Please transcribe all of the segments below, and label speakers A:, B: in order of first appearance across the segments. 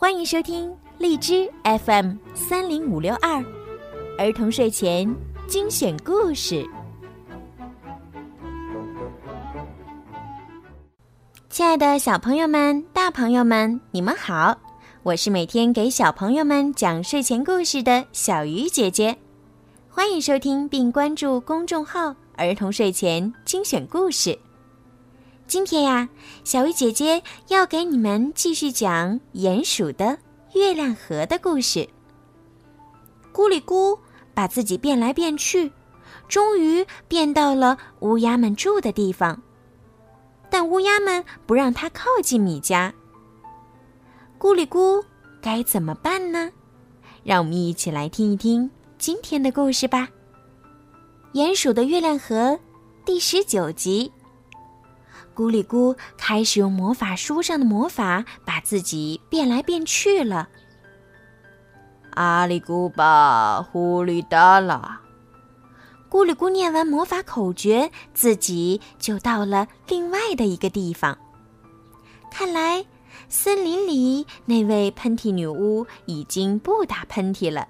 A: 欢迎收听荔枝 FM 三零五六二儿童睡前精选故事。亲爱的小朋友们、大朋友们，你们好！我是每天给小朋友们讲睡前故事的小鱼姐姐，欢迎收听并关注公众号“儿童睡前精选故事”。今天呀，小鱼姐姐要给你们继续讲鼹鼠的月亮河的故事。咕里咕把自己变来变去，终于变到了乌鸦们住的地方，但乌鸦们不让它靠近米家。咕里咕该怎么办呢？让我们一起来听一听今天的故事吧。《鼹鼠的月亮河》第十九集。咕里咕开始用魔法书上的魔法把自己变来变去了。
B: 阿里咕巴呼里达拉，
A: 咕里咕念完魔法口诀，自己就到了另外的一个地方。看来森林里那位喷嚏女巫已经不打喷嚏了，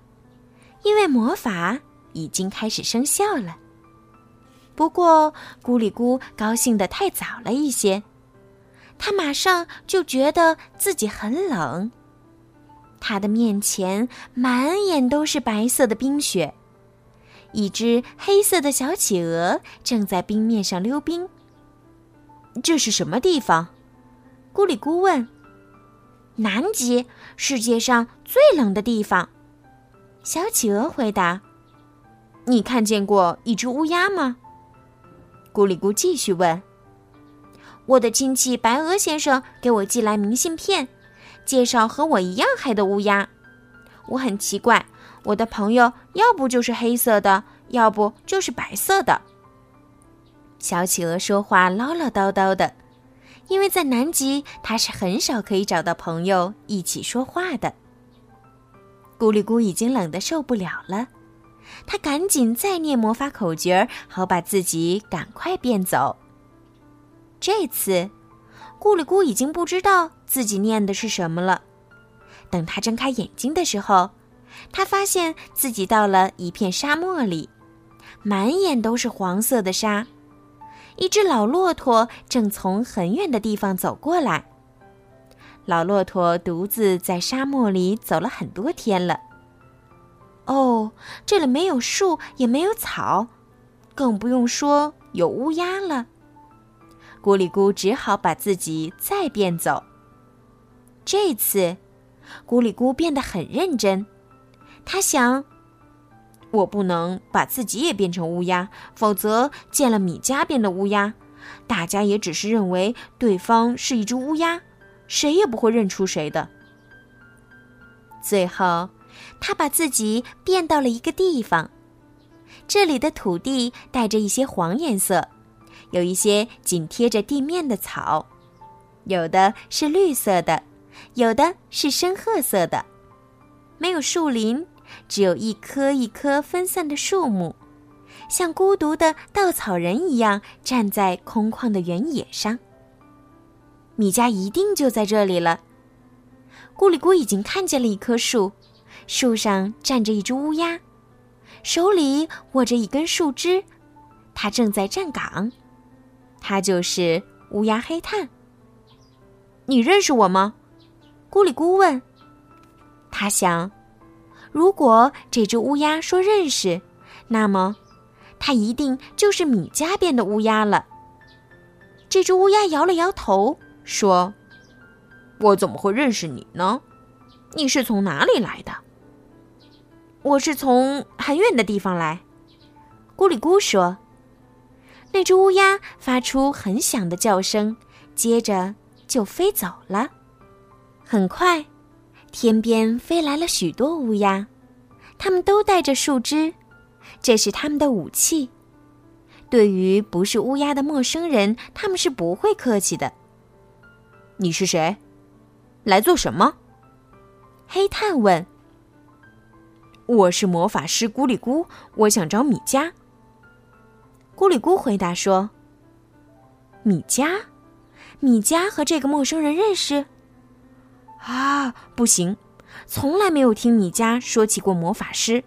A: 因为魔法已经开始生效了。不过，咕里咕高兴的太早了一些，他马上就觉得自己很冷。他的面前满眼都是白色的冰雪，一只黑色的小企鹅正在冰面上溜冰。
B: 这是什么地方？
A: 咕里咕问。南极，世界上最冷的地方。小企鹅回答。
B: 你看见过一只乌鸦吗？
A: 咕里咕继续问：“我的亲戚白鹅先生给我寄来明信片，介绍和我一样黑的乌鸦。我很奇怪，我的朋友要不就是黑色的，要不就是白色的。”小企鹅说话唠唠叨叨的，因为在南极，它是很少可以找到朋友一起说话的。咕里咕已经冷得受不了了。他赶紧再念魔法口诀，好把自己赶快变走。这次，咕里咕已经不知道自己念的是什么了。等他睁开眼睛的时候，他发现自己到了一片沙漠里，满眼都是黄色的沙。一只老骆驼正从很远的地方走过来。老骆驼独自在沙漠里走了很多天了。这里没有树，也没有草，更不用说有乌鸦了。咕里咕只好把自己再变走。这次，咕里咕变得很认真。他想：我不能把自己也变成乌鸦，否则见了米加变的乌鸦，大家也只是认为对方是一只乌鸦，谁也不会认出谁的。最后。他把自己变到了一个地方，这里的土地带着一些黄颜色，有一些紧贴着地面的草，有的是绿色的，有的是深褐色的，没有树林，只有一棵一棵分散的树木，像孤独的稻草人一样站在空旷的原野上。米家一定就在这里了。咕里咕已经看见了一棵树。树上站着一只乌鸦，手里握着一根树枝，它正在站岗。它就是乌鸦黑炭。你认识我吗？咕里咕问。他想，如果这只乌鸦说认识，那么它一定就是米家变的乌鸦了。这只乌鸦摇了摇头，说：“
B: 我怎么会认识你呢？你是从哪里来的？”
A: 我是从很远的地方来，咕里咕说。那只乌鸦发出很响的叫声，接着就飞走了。很快，天边飞来了许多乌鸦，它们都带着树枝，这是他们的武器。对于不是乌鸦的陌生人，他们是不会客气的。
B: 你是谁？来做什么？
A: 黑炭问。
B: 我是魔法师咕里咕，我想找米加。
A: 咕里咕回答说：“米加，米加和这个陌生人认识？啊，不行，从来没有听米迦说起过魔法师。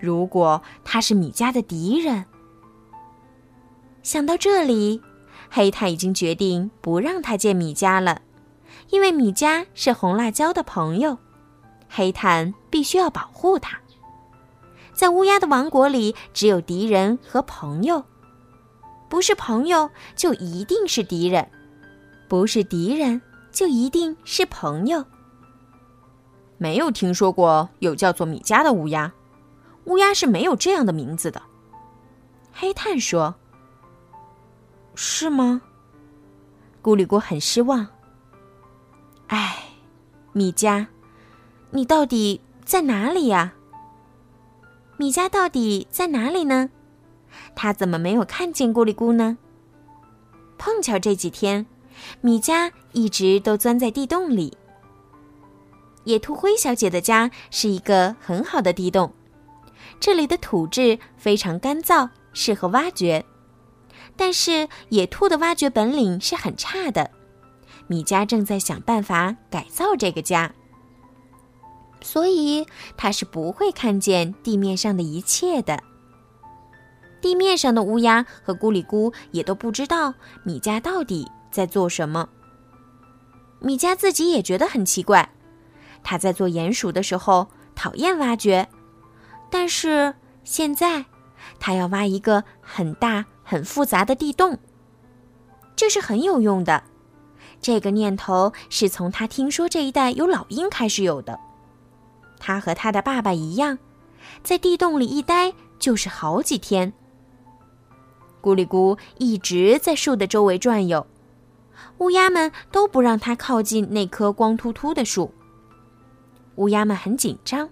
A: 如果他是米迦的敌人，想到这里，黑炭已经决定不让他见米迦了，因为米迦是红辣椒的朋友，黑炭必须要保护他。在乌鸦的王国里，只有敌人和朋友，不是朋友就一定是敌人，不是敌人就一定是朋友。
B: 没有听说过有叫做米迦的乌鸦。乌鸦是没有这样的名字的，
A: 黑炭说：“是吗？”咕里咕很失望。哎，米迦，你到底在哪里呀？米家到底在哪里呢？他怎么没有看见咕里咕呢？碰巧这几天，米家一直都钻在地洞里。野兔灰小姐的家是一个很好的地洞。这里的土质非常干燥，适合挖掘，但是野兔的挖掘本领是很差的。米家正在想办法改造这个家，所以他是不会看见地面上的一切的。地面上的乌鸦和咕里咕也都不知道米迦到底在做什么。米迦自己也觉得很奇怪，他在做鼹鼠的时候讨厌挖掘。但是现在，他要挖一个很大、很复杂的地洞。这是很有用的。这个念头是从他听说这一带有老鹰开始有的。他和他的爸爸一样，在地洞里一待就是好几天。咕里咕一直在树的周围转悠，乌鸦们都不让他靠近那棵光秃秃的树。乌鸦们很紧张，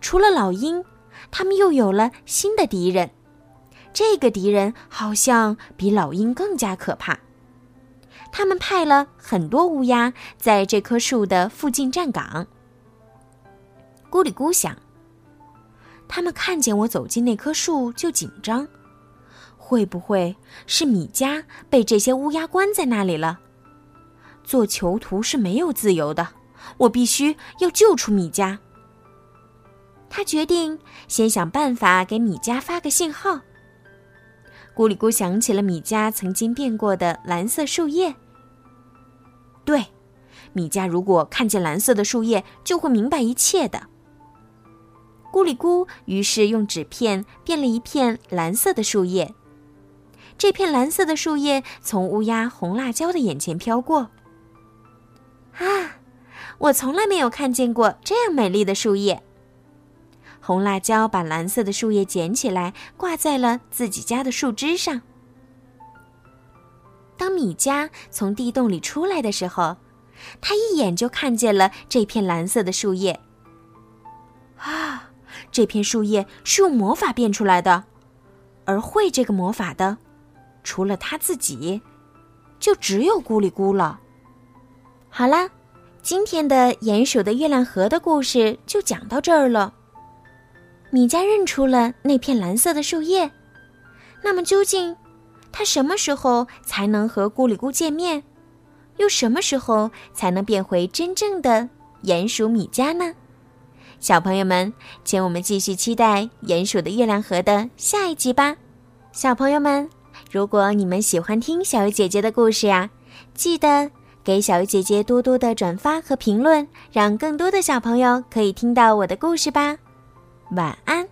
A: 除了老鹰。他们又有了新的敌人，这个敌人好像比老鹰更加可怕。他们派了很多乌鸦在这棵树的附近站岗。咕里咕想，他们看见我走进那棵树就紧张，会不会是米迦被这些乌鸦关在那里了？做囚徒是没有自由的，我必须要救出米迦。他决定先想办法给米迦发个信号。咕里咕想起了米迦曾经变过的蓝色树叶。对，米迦如果看见蓝色的树叶，就会明白一切的。咕里咕于是用纸片变了一片蓝色的树叶。这片蓝色的树叶从乌鸦红辣椒的眼前飘过。啊，我从来没有看见过这样美丽的树叶。红辣椒把蓝色的树叶捡起来，挂在了自己家的树枝上。当米加从地洞里出来的时候，他一眼就看见了这片蓝色的树叶。这片树叶是用魔法变出来的，而会这个魔法的，除了他自己，就只有咕里咕了。好啦，今天的鼹鼠的月亮河的故事就讲到这儿了。米迦认出了那片蓝色的树叶，那么究竟，他什么时候才能和咕里咕见面？又什么时候才能变回真正的鼹鼠米迦呢？小朋友们，请我们继续期待《鼹鼠的月亮河》的下一集吧。小朋友们，如果你们喜欢听小鱼姐姐的故事呀，记得给小鱼姐姐多多的转发和评论，让更多的小朋友可以听到我的故事吧。晚安。